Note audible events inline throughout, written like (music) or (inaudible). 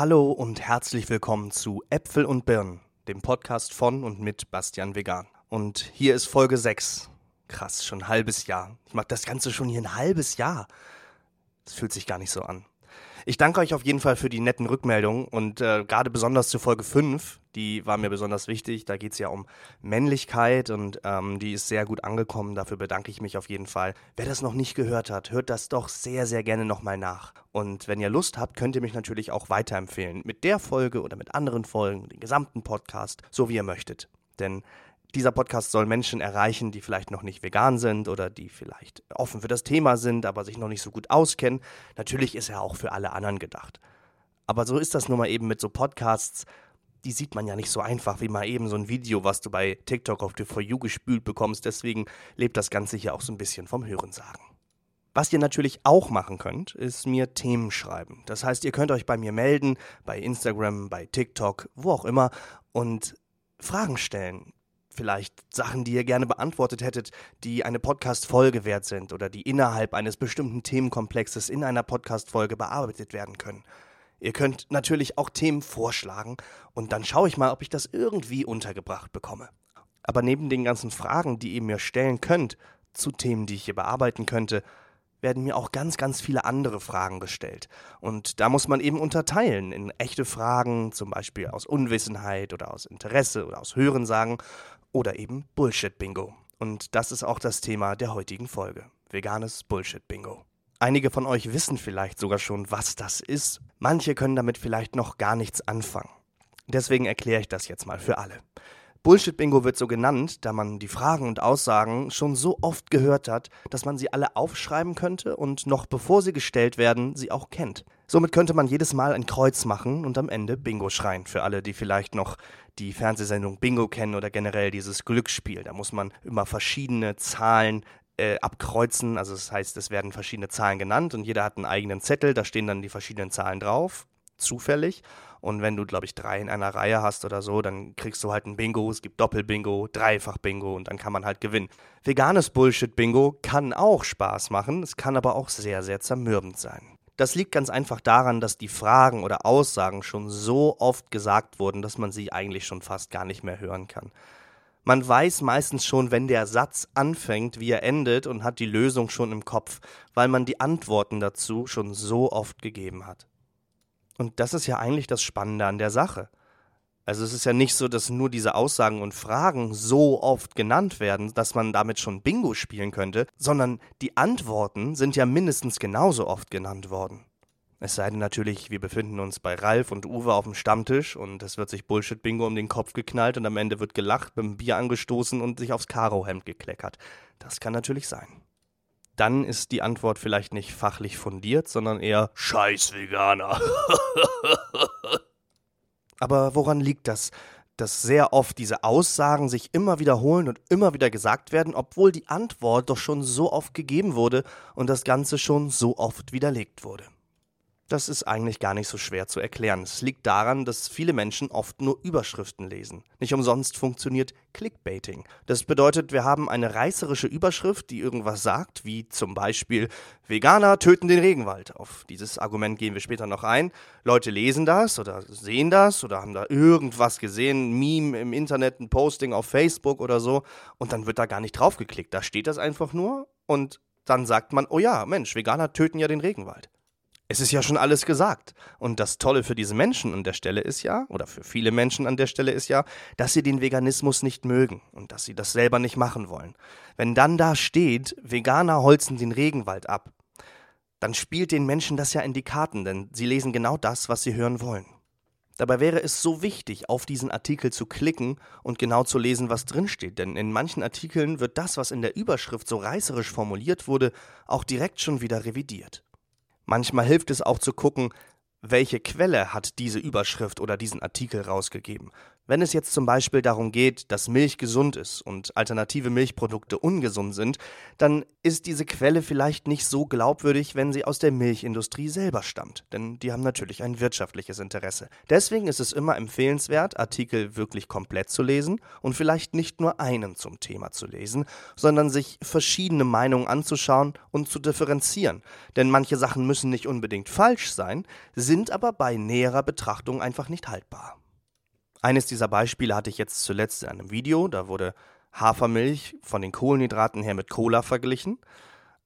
Hallo und herzlich willkommen zu Äpfel und Birnen, dem Podcast von und mit Bastian Vegan. Und hier ist Folge 6. Krass, schon ein halbes Jahr. Ich mache das Ganze schon hier ein halbes Jahr. Das fühlt sich gar nicht so an. Ich danke euch auf jeden Fall für die netten Rückmeldungen und äh, gerade besonders zu Folge 5, die war mir besonders wichtig. Da geht es ja um Männlichkeit und ähm, die ist sehr gut angekommen. Dafür bedanke ich mich auf jeden Fall. Wer das noch nicht gehört hat, hört das doch sehr, sehr gerne nochmal nach. Und wenn ihr Lust habt, könnt ihr mich natürlich auch weiterempfehlen. Mit der Folge oder mit anderen Folgen, den gesamten Podcast, so wie ihr möchtet. Denn dieser Podcast soll Menschen erreichen, die vielleicht noch nicht vegan sind oder die vielleicht offen für das Thema sind, aber sich noch nicht so gut auskennen. Natürlich ist er auch für alle anderen gedacht. Aber so ist das nun mal eben mit so Podcasts. Die sieht man ja nicht so einfach wie mal eben so ein Video, was du bei TikTok auf die For You gespült bekommst. Deswegen lebt das Ganze hier auch so ein bisschen vom Hörensagen. Was ihr natürlich auch machen könnt, ist mir Themen schreiben. Das heißt, ihr könnt euch bei mir melden, bei Instagram, bei TikTok, wo auch immer und Fragen stellen vielleicht Sachen, die ihr gerne beantwortet hättet, die eine Podcast-Folge wert sind oder die innerhalb eines bestimmten Themenkomplexes in einer Podcast-Folge bearbeitet werden können. Ihr könnt natürlich auch Themen vorschlagen und dann schaue ich mal, ob ich das irgendwie untergebracht bekomme. Aber neben den ganzen Fragen, die ihr mir stellen könnt, zu Themen, die ich hier bearbeiten könnte, werden mir auch ganz, ganz viele andere Fragen gestellt. Und da muss man eben unterteilen in echte Fragen, zum Beispiel aus Unwissenheit oder aus Interesse oder aus Hörensagen oder eben Bullshit-Bingo. Und das ist auch das Thema der heutigen Folge. Veganes Bullshit-Bingo. Einige von euch wissen vielleicht sogar schon, was das ist. Manche können damit vielleicht noch gar nichts anfangen. Deswegen erkläre ich das jetzt mal für alle. Bullshit-Bingo wird so genannt, da man die Fragen und Aussagen schon so oft gehört hat, dass man sie alle aufschreiben könnte und noch bevor sie gestellt werden, sie auch kennt. Somit könnte man jedes Mal ein Kreuz machen und am Ende Bingo schreien. Für alle, die vielleicht noch die Fernsehsendung Bingo kennen oder generell dieses Glücksspiel. Da muss man immer verschiedene Zahlen äh, abkreuzen. Also das heißt, es werden verschiedene Zahlen genannt und jeder hat einen eigenen Zettel. Da stehen dann die verschiedenen Zahlen drauf, zufällig. Und wenn du, glaube ich, drei in einer Reihe hast oder so, dann kriegst du halt ein Bingo. Es gibt Doppelbingo, Dreifach-Bingo und dann kann man halt gewinnen. Veganes Bullshit-Bingo kann auch Spaß machen, es kann aber auch sehr, sehr zermürbend sein. Das liegt ganz einfach daran, dass die Fragen oder Aussagen schon so oft gesagt wurden, dass man sie eigentlich schon fast gar nicht mehr hören kann. Man weiß meistens schon, wenn der Satz anfängt, wie er endet und hat die Lösung schon im Kopf, weil man die Antworten dazu schon so oft gegeben hat. Und das ist ja eigentlich das Spannende an der Sache. Also es ist ja nicht so, dass nur diese Aussagen und Fragen so oft genannt werden, dass man damit schon Bingo spielen könnte, sondern die Antworten sind ja mindestens genauso oft genannt worden. Es sei denn natürlich, wir befinden uns bei Ralf und Uwe auf dem Stammtisch und es wird sich Bullshit-Bingo um den Kopf geknallt und am Ende wird gelacht, dem Bier angestoßen und sich aufs Karohemd gekleckert. Das kann natürlich sein. Dann ist die Antwort vielleicht nicht fachlich fundiert, sondern eher Scheiß Veganer. (laughs) Aber woran liegt das? Dass sehr oft diese Aussagen sich immer wiederholen und immer wieder gesagt werden, obwohl die Antwort doch schon so oft gegeben wurde und das Ganze schon so oft widerlegt wurde. Das ist eigentlich gar nicht so schwer zu erklären. Es liegt daran, dass viele Menschen oft nur Überschriften lesen. Nicht umsonst funktioniert Clickbaiting. Das bedeutet, wir haben eine reißerische Überschrift, die irgendwas sagt, wie zum Beispiel Veganer töten den Regenwald. Auf dieses Argument gehen wir später noch ein. Leute lesen das oder sehen das oder haben da irgendwas gesehen, ein Meme im Internet, ein Posting auf Facebook oder so und dann wird da gar nicht drauf geklickt. Da steht das einfach nur und dann sagt man, oh ja, Mensch, Veganer töten ja den Regenwald es ist ja schon alles gesagt. Und das Tolle für diese Menschen an der Stelle ist ja, oder für viele Menschen an der Stelle ist ja, dass sie den Veganismus nicht mögen und dass sie das selber nicht machen wollen. Wenn dann da steht, Veganer holzen den Regenwald ab, dann spielt den Menschen das ja in die Karten, denn sie lesen genau das, was sie hören wollen. Dabei wäre es so wichtig, auf diesen Artikel zu klicken und genau zu lesen, was drinsteht, denn in manchen Artikeln wird das, was in der Überschrift so reißerisch formuliert wurde, auch direkt schon wieder revidiert. Manchmal hilft es auch zu gucken, welche Quelle hat diese Überschrift oder diesen Artikel rausgegeben? Wenn es jetzt zum Beispiel darum geht, dass Milch gesund ist und alternative Milchprodukte ungesund sind, dann ist diese Quelle vielleicht nicht so glaubwürdig, wenn sie aus der Milchindustrie selber stammt, denn die haben natürlich ein wirtschaftliches Interesse. Deswegen ist es immer empfehlenswert, Artikel wirklich komplett zu lesen und vielleicht nicht nur einen zum Thema zu lesen, sondern sich verschiedene Meinungen anzuschauen und zu differenzieren. Denn manche Sachen müssen nicht unbedingt falsch sein, sind aber bei näherer Betrachtung einfach nicht haltbar. Eines dieser Beispiele hatte ich jetzt zuletzt in einem Video, da wurde Hafermilch von den Kohlenhydraten her mit Cola verglichen.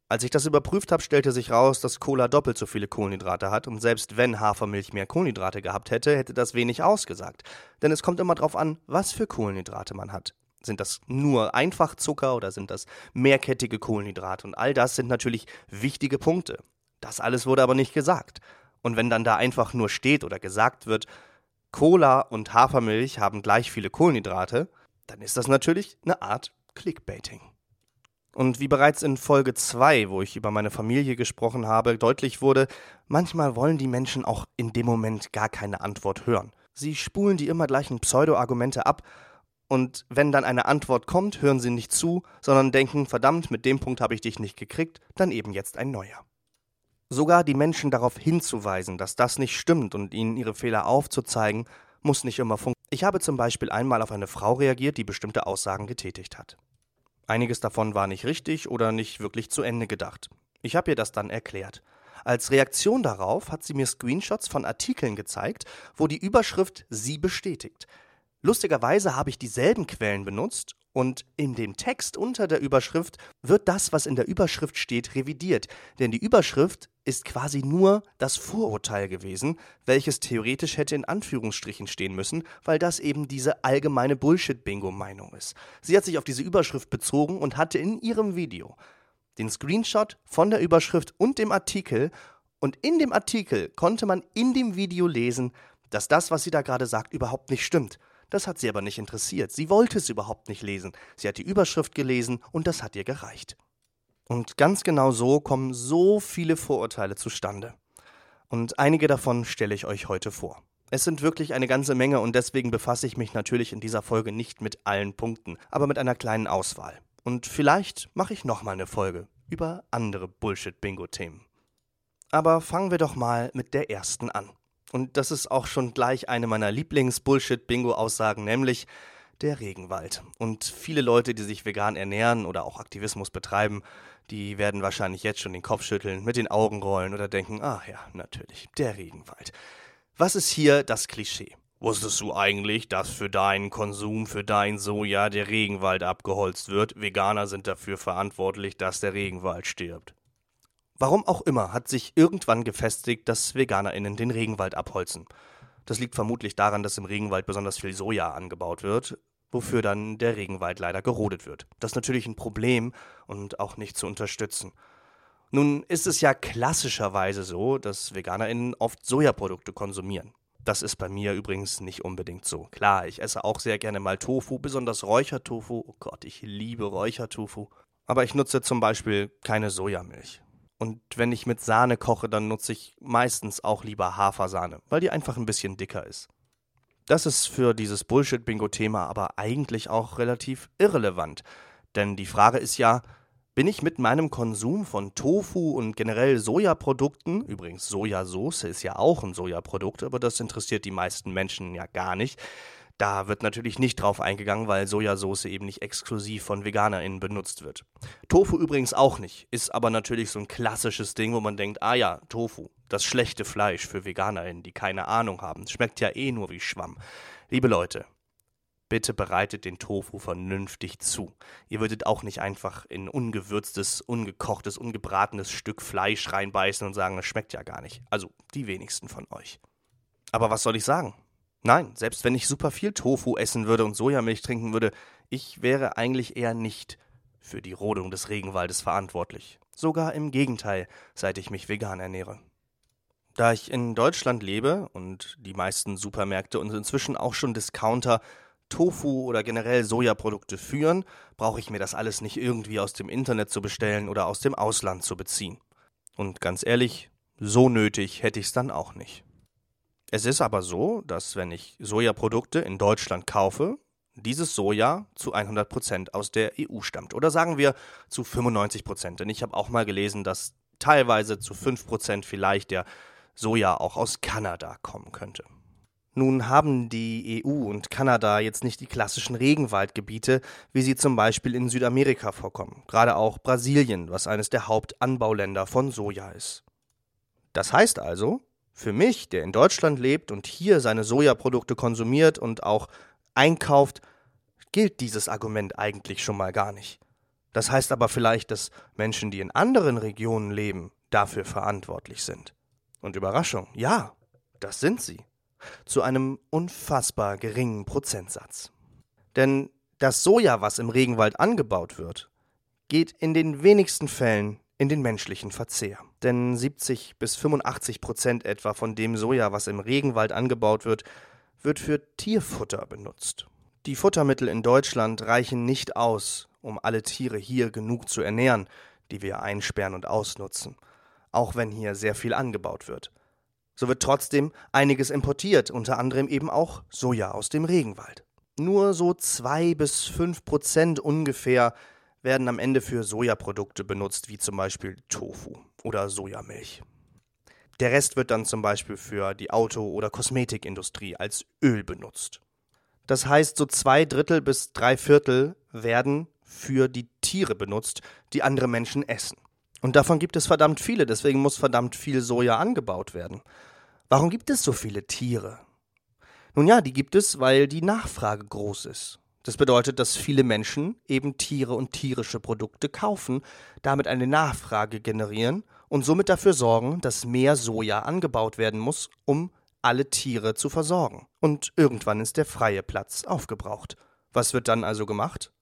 Als ich das überprüft habe, stellte sich raus, dass Cola doppelt so viele Kohlenhydrate hat und selbst wenn Hafermilch mehr Kohlenhydrate gehabt hätte, hätte das wenig ausgesagt. Denn es kommt immer darauf an, was für Kohlenhydrate man hat. Sind das nur Einfachzucker oder sind das mehrkettige Kohlenhydrate? Und all das sind natürlich wichtige Punkte. Das alles wurde aber nicht gesagt. Und wenn dann da einfach nur steht oder gesagt wird, Cola und Hafermilch haben gleich viele Kohlenhydrate, dann ist das natürlich eine Art Clickbaiting. Und wie bereits in Folge 2, wo ich über meine Familie gesprochen habe, deutlich wurde, manchmal wollen die Menschen auch in dem Moment gar keine Antwort hören. Sie spulen die immer gleichen Pseudo-Argumente ab und wenn dann eine Antwort kommt, hören sie nicht zu, sondern denken, verdammt, mit dem Punkt habe ich dich nicht gekriegt, dann eben jetzt ein neuer. Sogar die Menschen darauf hinzuweisen, dass das nicht stimmt und ihnen ihre Fehler aufzuzeigen, muss nicht immer funktionieren. Ich habe zum Beispiel einmal auf eine Frau reagiert, die bestimmte Aussagen getätigt hat. Einiges davon war nicht richtig oder nicht wirklich zu Ende gedacht. Ich habe ihr das dann erklärt. Als Reaktion darauf hat sie mir Screenshots von Artikeln gezeigt, wo die Überschrift sie bestätigt. Lustigerweise habe ich dieselben Quellen benutzt und in dem Text unter der Überschrift wird das, was in der Überschrift steht, revidiert. Denn die Überschrift ist quasi nur das Vorurteil gewesen, welches theoretisch hätte in Anführungsstrichen stehen müssen, weil das eben diese allgemeine Bullshit-Bingo-Meinung ist. Sie hat sich auf diese Überschrift bezogen und hatte in ihrem Video den Screenshot von der Überschrift und dem Artikel. Und in dem Artikel konnte man in dem Video lesen, dass das, was sie da gerade sagt, überhaupt nicht stimmt. Das hat sie aber nicht interessiert. Sie wollte es überhaupt nicht lesen. Sie hat die Überschrift gelesen und das hat ihr gereicht. Und ganz genau so kommen so viele Vorurteile zustande. Und einige davon stelle ich euch heute vor. Es sind wirklich eine ganze Menge und deswegen befasse ich mich natürlich in dieser Folge nicht mit allen Punkten, aber mit einer kleinen Auswahl. Und vielleicht mache ich nochmal eine Folge über andere Bullshit-Bingo-Themen. Aber fangen wir doch mal mit der ersten an. Und das ist auch schon gleich eine meiner Lieblings-Bullshit-Bingo-Aussagen, nämlich der Regenwald. Und viele Leute, die sich vegan ernähren oder auch Aktivismus betreiben, die werden wahrscheinlich jetzt schon den Kopf schütteln, mit den Augen rollen oder denken, ah ja, natürlich, der Regenwald. Was ist hier das Klischee? Wusstest du eigentlich, dass für deinen Konsum, für dein Soja der Regenwald abgeholzt wird? Veganer sind dafür verantwortlich, dass der Regenwald stirbt. Warum auch immer hat sich irgendwann gefestigt, dass VeganerInnen den Regenwald abholzen. Das liegt vermutlich daran, dass im Regenwald besonders viel Soja angebaut wird, wofür dann der Regenwald leider gerodet wird. Das ist natürlich ein Problem und auch nicht zu unterstützen. Nun ist es ja klassischerweise so, dass VeganerInnen oft Sojaprodukte konsumieren. Das ist bei mir übrigens nicht unbedingt so. Klar, ich esse auch sehr gerne mal Tofu, besonders Räuchertofu. Oh Gott, ich liebe Räuchertofu. Aber ich nutze zum Beispiel keine Sojamilch. Und wenn ich mit Sahne koche, dann nutze ich meistens auch lieber Hafersahne, weil die einfach ein bisschen dicker ist. Das ist für dieses Bullshit-Bingo-Thema aber eigentlich auch relativ irrelevant. Denn die Frage ist ja, bin ich mit meinem Konsum von Tofu und generell Sojaprodukten, übrigens Sojasauce ist ja auch ein Sojaprodukt, aber das interessiert die meisten Menschen ja gar nicht, da wird natürlich nicht drauf eingegangen, weil Sojasauce eben nicht exklusiv von VeganerInnen benutzt wird. Tofu übrigens auch nicht, ist aber natürlich so ein klassisches Ding, wo man denkt, ah ja, Tofu, das schlechte Fleisch für VeganerInnen, die keine Ahnung haben. Schmeckt ja eh nur wie Schwamm. Liebe Leute, bitte bereitet den Tofu vernünftig zu. Ihr würdet auch nicht einfach in ungewürztes, ungekochtes, ungebratenes Stück Fleisch reinbeißen und sagen, es schmeckt ja gar nicht. Also die wenigsten von euch. Aber was soll ich sagen? Nein, selbst wenn ich super viel Tofu essen würde und Sojamilch trinken würde, ich wäre eigentlich eher nicht für die Rodung des Regenwaldes verantwortlich. Sogar im Gegenteil, seit ich mich vegan ernähre. Da ich in Deutschland lebe und die meisten Supermärkte und inzwischen auch schon Discounter Tofu oder generell Sojaprodukte führen, brauche ich mir das alles nicht irgendwie aus dem Internet zu bestellen oder aus dem Ausland zu beziehen. Und ganz ehrlich, so nötig hätte ich es dann auch nicht. Es ist aber so, dass wenn ich Sojaprodukte in Deutschland kaufe, dieses Soja zu 100 Prozent aus der EU stammt. Oder sagen wir zu 95%. Prozent. Denn ich habe auch mal gelesen, dass teilweise zu 5% vielleicht der Soja auch aus Kanada kommen könnte. Nun haben die EU und Kanada jetzt nicht die klassischen Regenwaldgebiete, wie sie zum Beispiel in Südamerika vorkommen, gerade auch Brasilien, was eines der Hauptanbauländer von Soja ist. Das heißt also, für mich, der in Deutschland lebt und hier seine Sojaprodukte konsumiert und auch einkauft, gilt dieses Argument eigentlich schon mal gar nicht. Das heißt aber vielleicht, dass Menschen, die in anderen Regionen leben, dafür verantwortlich sind. Und Überraschung, ja, das sind sie zu einem unfassbar geringen Prozentsatz. Denn das Soja, was im Regenwald angebaut wird, geht in den wenigsten Fällen in den menschlichen Verzehr. Denn 70 bis 85 Prozent etwa von dem Soja, was im Regenwald angebaut wird, wird für Tierfutter benutzt. Die Futtermittel in Deutschland reichen nicht aus, um alle Tiere hier genug zu ernähren, die wir einsperren und ausnutzen, auch wenn hier sehr viel angebaut wird. So wird trotzdem einiges importiert, unter anderem eben auch Soja aus dem Regenwald. Nur so zwei bis fünf Prozent ungefähr werden am Ende für Sojaprodukte benutzt, wie zum Beispiel Tofu oder Sojamilch. Der Rest wird dann zum Beispiel für die Auto- oder Kosmetikindustrie als Öl benutzt. Das heißt, so zwei Drittel bis drei Viertel werden für die Tiere benutzt, die andere Menschen essen. Und davon gibt es verdammt viele, deswegen muss verdammt viel Soja angebaut werden. Warum gibt es so viele Tiere? Nun ja, die gibt es, weil die Nachfrage groß ist. Das bedeutet, dass viele Menschen eben Tiere und tierische Produkte kaufen, damit eine Nachfrage generieren und somit dafür sorgen, dass mehr Soja angebaut werden muss, um alle Tiere zu versorgen. Und irgendwann ist der freie Platz aufgebraucht. Was wird dann also gemacht?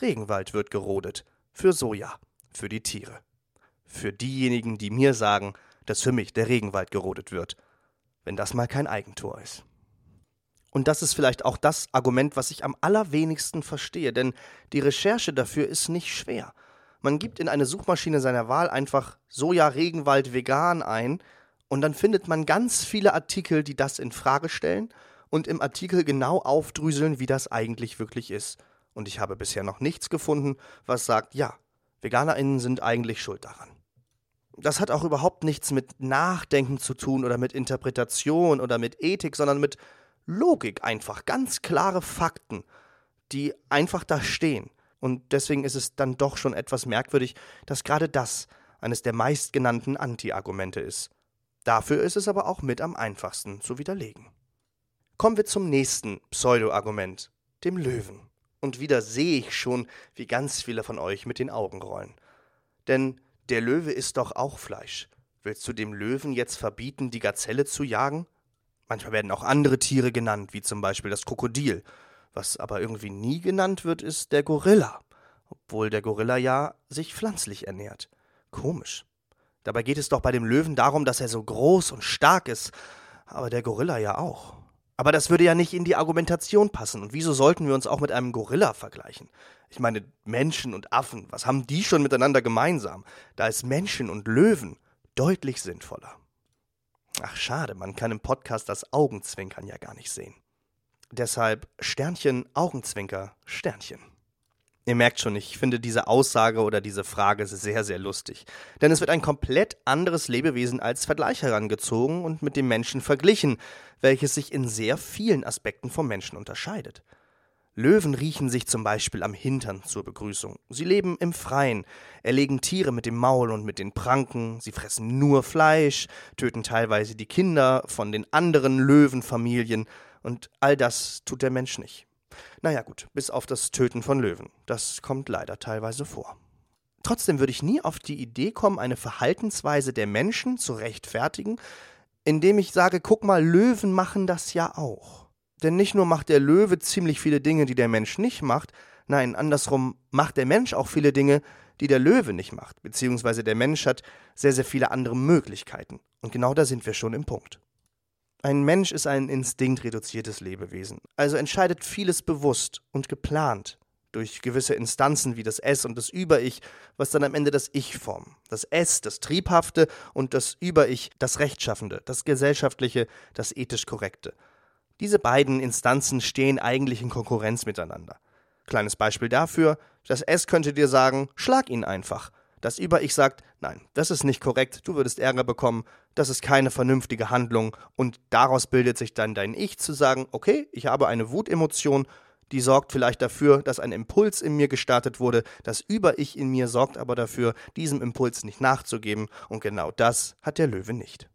Regenwald wird gerodet. Für Soja. Für die Tiere für diejenigen, die mir sagen, dass für mich der Regenwald gerodet wird, wenn das mal kein Eigentor ist. Und das ist vielleicht auch das Argument, was ich am allerwenigsten verstehe, denn die Recherche dafür ist nicht schwer. Man gibt in eine Suchmaschine seiner Wahl einfach Soja Regenwald vegan ein und dann findet man ganz viele Artikel, die das in Frage stellen und im Artikel genau aufdrüseln, wie das eigentlich wirklich ist. Und ich habe bisher noch nichts gefunden, was sagt, ja, Veganerinnen sind eigentlich schuld daran das hat auch überhaupt nichts mit Nachdenken zu tun oder mit Interpretation oder mit Ethik, sondern mit Logik einfach. Ganz klare Fakten, die einfach da stehen. Und deswegen ist es dann doch schon etwas merkwürdig, dass gerade das eines der meistgenannten Anti-Argumente ist. Dafür ist es aber auch mit am einfachsten zu widerlegen. Kommen wir zum nächsten Pseudo-Argument, dem Löwen. Und wieder sehe ich schon, wie ganz viele von euch mit den Augen rollen. Denn der Löwe isst doch auch Fleisch. Willst du dem Löwen jetzt verbieten, die Gazelle zu jagen? Manchmal werden auch andere Tiere genannt, wie zum Beispiel das Krokodil. Was aber irgendwie nie genannt wird, ist der Gorilla. Obwohl der Gorilla ja sich pflanzlich ernährt. Komisch. Dabei geht es doch bei dem Löwen darum, dass er so groß und stark ist. Aber der Gorilla ja auch. Aber das würde ja nicht in die Argumentation passen. Und wieso sollten wir uns auch mit einem Gorilla vergleichen? Ich meine, Menschen und Affen, was haben die schon miteinander gemeinsam? Da ist Menschen und Löwen deutlich sinnvoller. Ach schade, man kann im Podcast das Augenzwinkern ja gar nicht sehen. Deshalb Sternchen, Augenzwinker, Sternchen. Ihr merkt schon, ich finde diese Aussage oder diese Frage sehr, sehr lustig. Denn es wird ein komplett anderes Lebewesen als Vergleich herangezogen und mit dem Menschen verglichen, welches sich in sehr vielen Aspekten vom Menschen unterscheidet. Löwen riechen sich zum Beispiel am Hintern zur Begrüßung. Sie leben im Freien, erlegen Tiere mit dem Maul und mit den Pranken, sie fressen nur Fleisch, töten teilweise die Kinder von den anderen Löwenfamilien, und all das tut der Mensch nicht. Naja gut, bis auf das Töten von Löwen. Das kommt leider teilweise vor. Trotzdem würde ich nie auf die Idee kommen, eine Verhaltensweise der Menschen zu rechtfertigen, indem ich sage, guck mal, Löwen machen das ja auch. Denn nicht nur macht der Löwe ziemlich viele Dinge, die der Mensch nicht macht, nein, andersrum macht der Mensch auch viele Dinge, die der Löwe nicht macht, beziehungsweise der Mensch hat sehr, sehr viele andere Möglichkeiten. Und genau da sind wir schon im Punkt. Ein Mensch ist ein instinktreduziertes Lebewesen, also entscheidet vieles bewusst und geplant, durch gewisse Instanzen wie das Es und das Über-Ich, was dann am Ende das Ich formen. Das Es, das Triebhafte und das Über-Ich, das Rechtschaffende, das Gesellschaftliche, das ethisch Korrekte. Diese beiden Instanzen stehen eigentlich in Konkurrenz miteinander. Kleines Beispiel dafür, das S könnte dir sagen, schlag ihn einfach. Das Über-Ich sagt, nein, das ist nicht korrekt, du würdest Ärger bekommen, das ist keine vernünftige Handlung und daraus bildet sich dann dein Ich zu sagen, okay, ich habe eine Wutemotion, die sorgt vielleicht dafür, dass ein Impuls in mir gestartet wurde, das Über-Ich in mir sorgt aber dafür, diesem Impuls nicht nachzugeben, und genau das hat der Löwe nicht.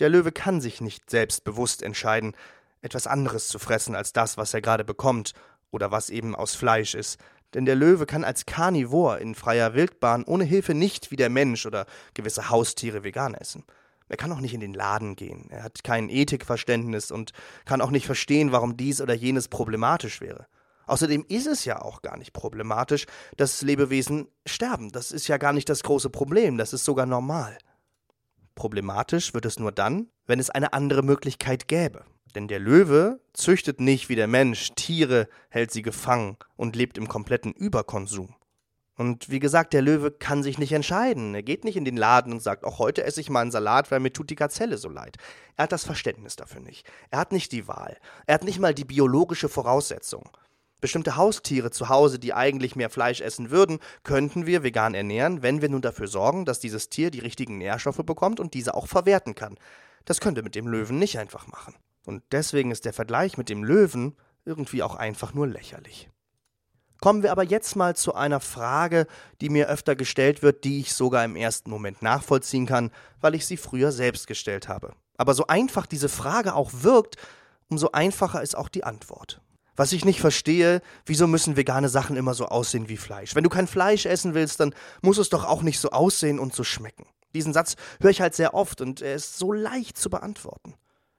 Der Löwe kann sich nicht selbstbewusst entscheiden, etwas anderes zu fressen als das, was er gerade bekommt, oder was eben aus Fleisch ist, denn der Löwe kann als Karnivor in freier Wildbahn ohne Hilfe nicht wie der Mensch oder gewisse Haustiere vegan essen. Er kann auch nicht in den Laden gehen. Er hat kein Ethikverständnis und kann auch nicht verstehen, warum dies oder jenes problematisch wäre. Außerdem ist es ja auch gar nicht problematisch, dass Lebewesen sterben. Das ist ja gar nicht das große Problem, das ist sogar normal. Problematisch wird es nur dann, wenn es eine andere Möglichkeit gäbe. Denn der Löwe züchtet nicht wie der Mensch Tiere, hält sie gefangen und lebt im kompletten Überkonsum. Und wie gesagt, der Löwe kann sich nicht entscheiden. Er geht nicht in den Laden und sagt, auch heute esse ich mal einen Salat, weil mir tut die Gazelle so leid. Er hat das Verständnis dafür nicht. Er hat nicht die Wahl. Er hat nicht mal die biologische Voraussetzung. Bestimmte Haustiere zu Hause, die eigentlich mehr Fleisch essen würden, könnten wir vegan ernähren, wenn wir nun dafür sorgen, dass dieses Tier die richtigen Nährstoffe bekommt und diese auch verwerten kann. Das könnte mit dem Löwen nicht einfach machen. Und deswegen ist der Vergleich mit dem Löwen irgendwie auch einfach nur lächerlich. Kommen wir aber jetzt mal zu einer Frage, die mir öfter gestellt wird, die ich sogar im ersten Moment nachvollziehen kann, weil ich sie früher selbst gestellt habe. Aber so einfach diese Frage auch wirkt, umso einfacher ist auch die Antwort. Was ich nicht verstehe, wieso müssen vegane Sachen immer so aussehen wie Fleisch? Wenn du kein Fleisch essen willst, dann muss es doch auch nicht so aussehen und so schmecken. Diesen Satz höre ich halt sehr oft und er ist so leicht zu beantworten.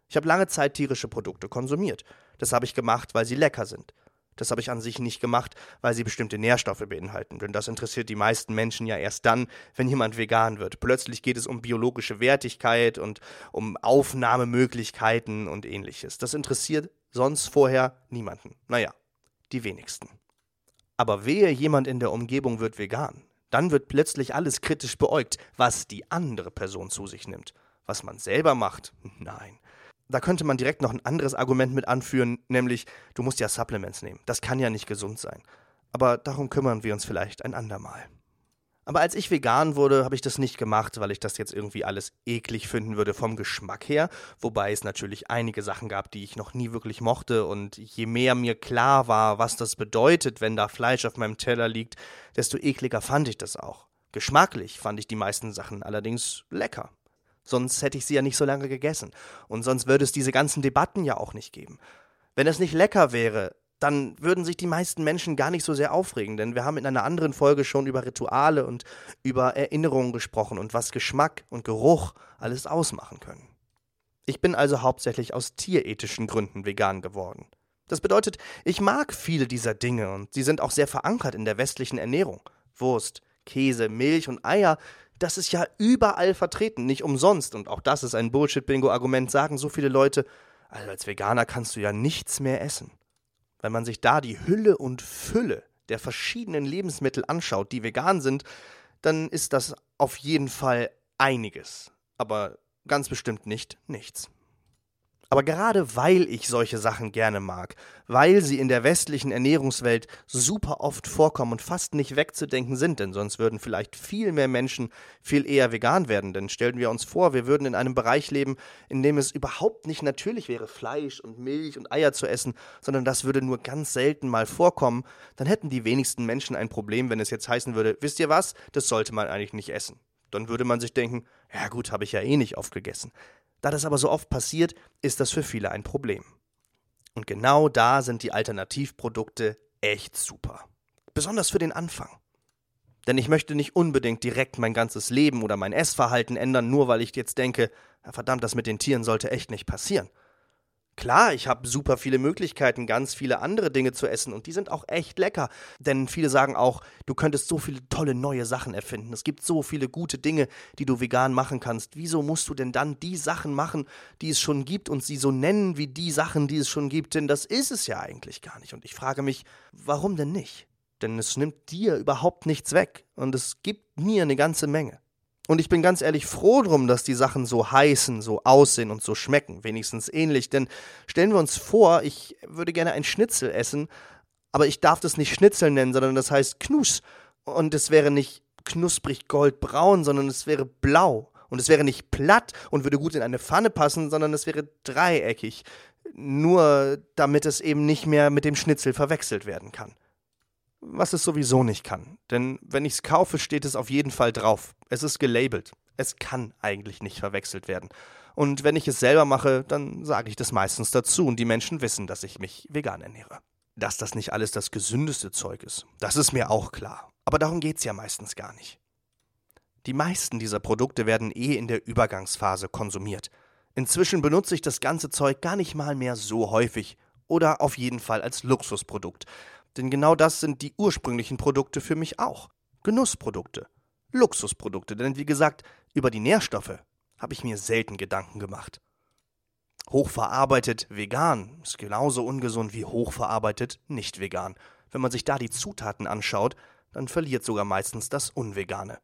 Ich habe lange Zeit tierische Produkte konsumiert. Das habe ich gemacht, weil sie lecker sind. Das habe ich an sich nicht gemacht, weil sie bestimmte Nährstoffe beinhalten, denn das interessiert die meisten Menschen ja erst dann, wenn jemand vegan wird. Plötzlich geht es um biologische Wertigkeit und um Aufnahmemöglichkeiten und ähnliches. Das interessiert sonst vorher niemanden. Naja, die wenigsten. Aber wehe, jemand in der Umgebung wird vegan. Dann wird plötzlich alles kritisch beäugt, was die andere Person zu sich nimmt. Was man selber macht? Nein da könnte man direkt noch ein anderes Argument mit anführen, nämlich du musst ja Supplements nehmen. Das kann ja nicht gesund sein. Aber darum kümmern wir uns vielleicht ein andermal. Aber als ich vegan wurde, habe ich das nicht gemacht, weil ich das jetzt irgendwie alles eklig finden würde vom Geschmack her, wobei es natürlich einige Sachen gab, die ich noch nie wirklich mochte und je mehr mir klar war, was das bedeutet, wenn da Fleisch auf meinem Teller liegt, desto ekliger fand ich das auch. Geschmacklich fand ich die meisten Sachen allerdings lecker. Sonst hätte ich sie ja nicht so lange gegessen. Und sonst würde es diese ganzen Debatten ja auch nicht geben. Wenn es nicht lecker wäre, dann würden sich die meisten Menschen gar nicht so sehr aufregen, denn wir haben in einer anderen Folge schon über Rituale und über Erinnerungen gesprochen und was Geschmack und Geruch alles ausmachen können. Ich bin also hauptsächlich aus tierethischen Gründen vegan geworden. Das bedeutet, ich mag viele dieser Dinge und sie sind auch sehr verankert in der westlichen Ernährung. Wurst, Käse, Milch und Eier das ist ja überall vertreten, nicht umsonst. Und auch das ist ein Bullshit-Bingo-Argument, sagen so viele Leute. Also als Veganer kannst du ja nichts mehr essen. Wenn man sich da die Hülle und Fülle der verschiedenen Lebensmittel anschaut, die vegan sind, dann ist das auf jeden Fall einiges. Aber ganz bestimmt nicht nichts. Aber gerade weil ich solche Sachen gerne mag, weil sie in der westlichen Ernährungswelt super oft vorkommen und fast nicht wegzudenken sind, denn sonst würden vielleicht viel mehr Menschen viel eher vegan werden. Denn stellen wir uns vor, wir würden in einem Bereich leben, in dem es überhaupt nicht natürlich wäre, Fleisch und Milch und Eier zu essen, sondern das würde nur ganz selten mal vorkommen, dann hätten die wenigsten Menschen ein Problem, wenn es jetzt heißen würde, wisst ihr was, das sollte man eigentlich nicht essen. Dann würde man sich denken, ja gut, habe ich ja eh nicht oft gegessen. Da das aber so oft passiert, ist das für viele ein Problem. Und genau da sind die Alternativprodukte echt super. Besonders für den Anfang. Denn ich möchte nicht unbedingt direkt mein ganzes Leben oder mein Essverhalten ändern, nur weil ich jetzt denke, verdammt, das mit den Tieren sollte echt nicht passieren. Klar, ich habe super viele Möglichkeiten, ganz viele andere Dinge zu essen und die sind auch echt lecker. Denn viele sagen auch, du könntest so viele tolle neue Sachen erfinden. Es gibt so viele gute Dinge, die du vegan machen kannst. Wieso musst du denn dann die Sachen machen, die es schon gibt und sie so nennen wie die Sachen, die es schon gibt? Denn das ist es ja eigentlich gar nicht. Und ich frage mich, warum denn nicht? denn es nimmt dir überhaupt nichts weg und es gibt mir eine ganze Menge. Und ich bin ganz ehrlich froh drum, dass die Sachen so heißen, so aussehen und so schmecken, wenigstens ähnlich. Denn stellen wir uns vor, ich würde gerne ein Schnitzel essen, aber ich darf das nicht Schnitzel nennen, sondern das heißt Knus. Und es wäre nicht knusprig goldbraun, sondern es wäre blau. Und es wäre nicht platt und würde gut in eine Pfanne passen, sondern es wäre dreieckig. Nur damit es eben nicht mehr mit dem Schnitzel verwechselt werden kann was es sowieso nicht kann. Denn wenn ich es kaufe, steht es auf jeden Fall drauf. Es ist gelabelt. Es kann eigentlich nicht verwechselt werden. Und wenn ich es selber mache, dann sage ich das meistens dazu und die Menschen wissen, dass ich mich vegan ernähre. Dass das nicht alles das gesündeste Zeug ist, das ist mir auch klar. Aber darum geht es ja meistens gar nicht. Die meisten dieser Produkte werden eh in der Übergangsphase konsumiert. Inzwischen benutze ich das ganze Zeug gar nicht mal mehr so häufig oder auf jeden Fall als Luxusprodukt. Denn genau das sind die ursprünglichen Produkte für mich auch. Genussprodukte. Luxusprodukte. Denn wie gesagt, über die Nährstoffe habe ich mir selten Gedanken gemacht. Hochverarbeitet vegan ist genauso ungesund wie hochverarbeitet nicht vegan. Wenn man sich da die Zutaten anschaut, dann verliert sogar meistens das Unvegane.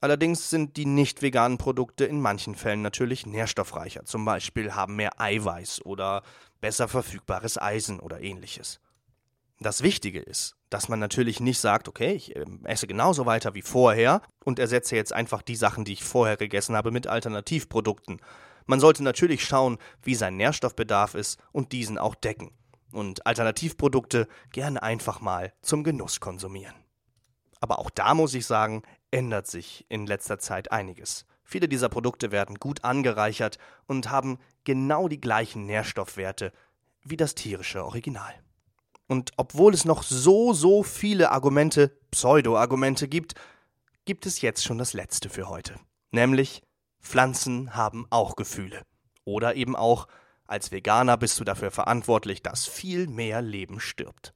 Allerdings sind die nicht veganen Produkte in manchen Fällen natürlich nährstoffreicher. Zum Beispiel haben mehr Eiweiß oder besser verfügbares Eisen oder ähnliches. Das Wichtige ist, dass man natürlich nicht sagt, okay, ich äh, esse genauso weiter wie vorher und ersetze jetzt einfach die Sachen, die ich vorher gegessen habe, mit Alternativprodukten. Man sollte natürlich schauen, wie sein Nährstoffbedarf ist und diesen auch decken. Und Alternativprodukte gerne einfach mal zum Genuss konsumieren. Aber auch da muss ich sagen, ändert sich in letzter Zeit einiges. Viele dieser Produkte werden gut angereichert und haben genau die gleichen Nährstoffwerte wie das tierische Original. Und obwohl es noch so, so viele Argumente, Pseudo-Argumente gibt, gibt es jetzt schon das letzte für heute. Nämlich, Pflanzen haben auch Gefühle. Oder eben auch, als Veganer bist du dafür verantwortlich, dass viel mehr Leben stirbt.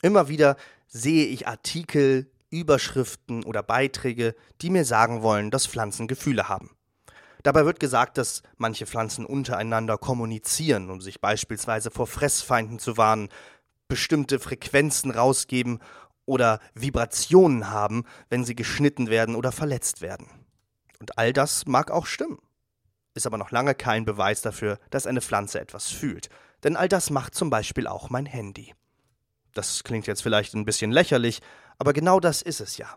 Immer wieder sehe ich Artikel, Überschriften oder Beiträge, die mir sagen wollen, dass Pflanzen Gefühle haben. Dabei wird gesagt, dass manche Pflanzen untereinander kommunizieren, um sich beispielsweise vor Fressfeinden zu warnen, bestimmte Frequenzen rausgeben oder Vibrationen haben, wenn sie geschnitten werden oder verletzt werden. Und all das mag auch stimmen. Ist aber noch lange kein Beweis dafür, dass eine Pflanze etwas fühlt. Denn all das macht zum Beispiel auch mein Handy. Das klingt jetzt vielleicht ein bisschen lächerlich, aber genau das ist es ja.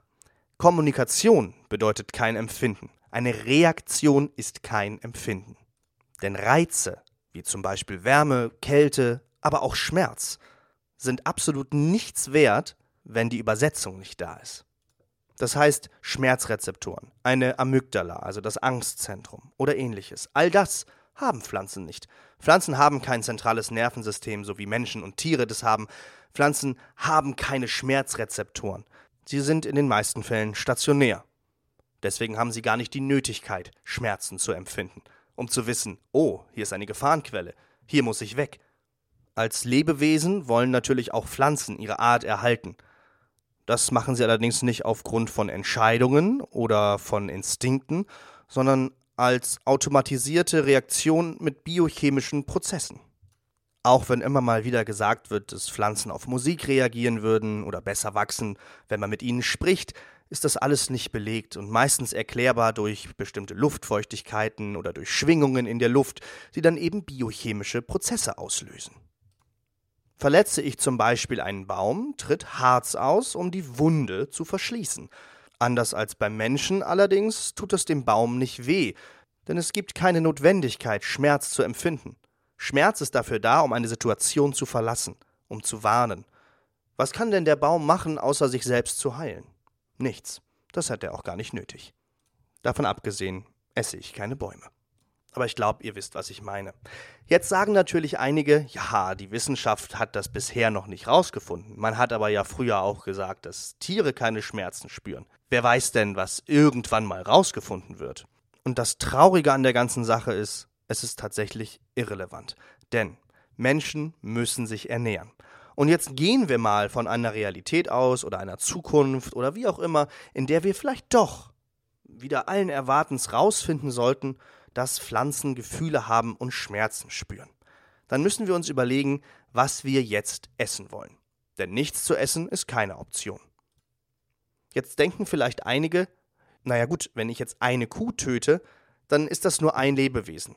Kommunikation bedeutet kein Empfinden. Eine Reaktion ist kein Empfinden. Denn Reize, wie zum Beispiel Wärme, Kälte, aber auch Schmerz, sind absolut nichts wert, wenn die Übersetzung nicht da ist. Das heißt Schmerzrezeptoren, eine Amygdala, also das Angstzentrum oder ähnliches. All das haben Pflanzen nicht. Pflanzen haben kein zentrales Nervensystem, so wie Menschen und Tiere das haben. Pflanzen haben keine Schmerzrezeptoren. Sie sind in den meisten Fällen stationär. Deswegen haben sie gar nicht die Nötigkeit, Schmerzen zu empfinden, um zu wissen, oh, hier ist eine Gefahrenquelle, hier muss ich weg. Als Lebewesen wollen natürlich auch Pflanzen ihre Art erhalten. Das machen sie allerdings nicht aufgrund von Entscheidungen oder von Instinkten, sondern als automatisierte Reaktion mit biochemischen Prozessen. Auch wenn immer mal wieder gesagt wird, dass Pflanzen auf Musik reagieren würden oder besser wachsen, wenn man mit ihnen spricht, ist das alles nicht belegt und meistens erklärbar durch bestimmte Luftfeuchtigkeiten oder durch Schwingungen in der Luft, die dann eben biochemische Prozesse auslösen. Verletze ich zum Beispiel einen Baum, tritt Harz aus, um die Wunde zu verschließen. Anders als beim Menschen allerdings tut es dem Baum nicht weh, denn es gibt keine Notwendigkeit, Schmerz zu empfinden. Schmerz ist dafür da, um eine Situation zu verlassen, um zu warnen. Was kann denn der Baum machen, außer sich selbst zu heilen? Nichts. Das hat er auch gar nicht nötig. Davon abgesehen esse ich keine Bäume aber ich glaube, ihr wisst, was ich meine. Jetzt sagen natürlich einige, ja, die Wissenschaft hat das bisher noch nicht rausgefunden. Man hat aber ja früher auch gesagt, dass Tiere keine Schmerzen spüren. Wer weiß denn, was irgendwann mal rausgefunden wird? Und das Traurige an der ganzen Sache ist, es ist tatsächlich irrelevant. Denn Menschen müssen sich ernähren. Und jetzt gehen wir mal von einer Realität aus oder einer Zukunft oder wie auch immer, in der wir vielleicht doch wieder allen Erwartens rausfinden sollten, dass Pflanzen Gefühle haben und Schmerzen spüren. Dann müssen wir uns überlegen, was wir jetzt essen wollen. Denn nichts zu essen ist keine Option. Jetzt denken vielleicht einige, naja gut, wenn ich jetzt eine Kuh töte, dann ist das nur ein Lebewesen.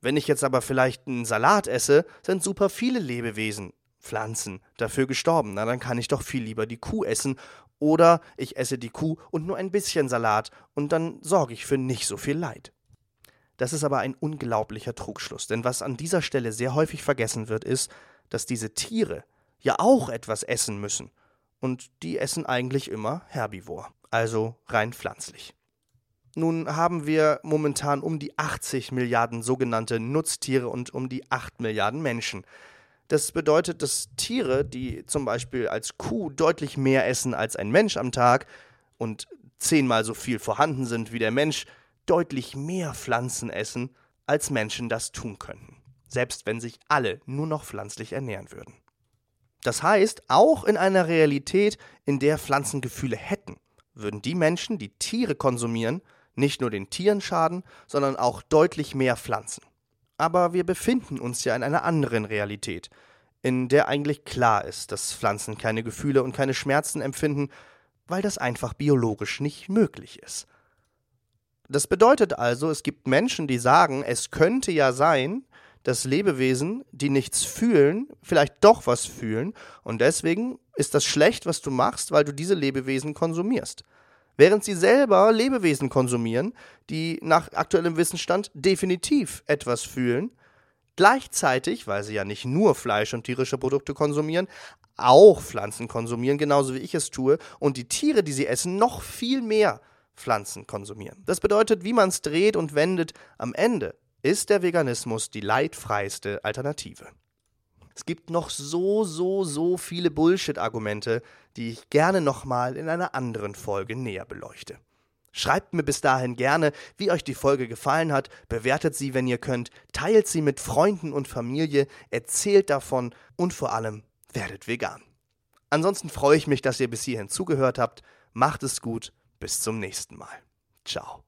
Wenn ich jetzt aber vielleicht einen Salat esse, sind super viele Lebewesen, Pflanzen, dafür gestorben. Na, dann kann ich doch viel lieber die Kuh essen. Oder ich esse die Kuh und nur ein bisschen Salat und dann sorge ich für nicht so viel Leid. Das ist aber ein unglaublicher Trugschluss, denn was an dieser Stelle sehr häufig vergessen wird, ist, dass diese Tiere ja auch etwas essen müssen. Und die essen eigentlich immer herbivor, also rein pflanzlich. Nun haben wir momentan um die 80 Milliarden sogenannte Nutztiere und um die 8 Milliarden Menschen. Das bedeutet, dass Tiere, die zum Beispiel als Kuh deutlich mehr essen als ein Mensch am Tag und zehnmal so viel vorhanden sind wie der Mensch, deutlich mehr Pflanzen essen, als Menschen das tun könnten, selbst wenn sich alle nur noch pflanzlich ernähren würden. Das heißt, auch in einer Realität, in der Pflanzen Gefühle hätten, würden die Menschen, die Tiere konsumieren, nicht nur den Tieren schaden, sondern auch deutlich mehr Pflanzen. Aber wir befinden uns ja in einer anderen Realität, in der eigentlich klar ist, dass Pflanzen keine Gefühle und keine Schmerzen empfinden, weil das einfach biologisch nicht möglich ist. Das bedeutet also, es gibt Menschen, die sagen, es könnte ja sein, dass Lebewesen, die nichts fühlen, vielleicht doch was fühlen, und deswegen ist das schlecht, was du machst, weil du diese Lebewesen konsumierst während sie selber Lebewesen konsumieren, die nach aktuellem Wissensstand definitiv etwas fühlen, gleichzeitig, weil sie ja nicht nur Fleisch und tierische Produkte konsumieren, auch Pflanzen konsumieren, genauso wie ich es tue, und die Tiere, die sie essen, noch viel mehr Pflanzen konsumieren. Das bedeutet, wie man es dreht und wendet, am Ende ist der Veganismus die leidfreiste Alternative. Es gibt noch so, so, so viele Bullshit-Argumente, die ich gerne nochmal in einer anderen Folge näher beleuchte. Schreibt mir bis dahin gerne, wie euch die Folge gefallen hat, bewertet sie, wenn ihr könnt, teilt sie mit Freunden und Familie, erzählt davon und vor allem werdet vegan. Ansonsten freue ich mich, dass ihr bis hierhin zugehört habt. Macht es gut, bis zum nächsten Mal. Ciao.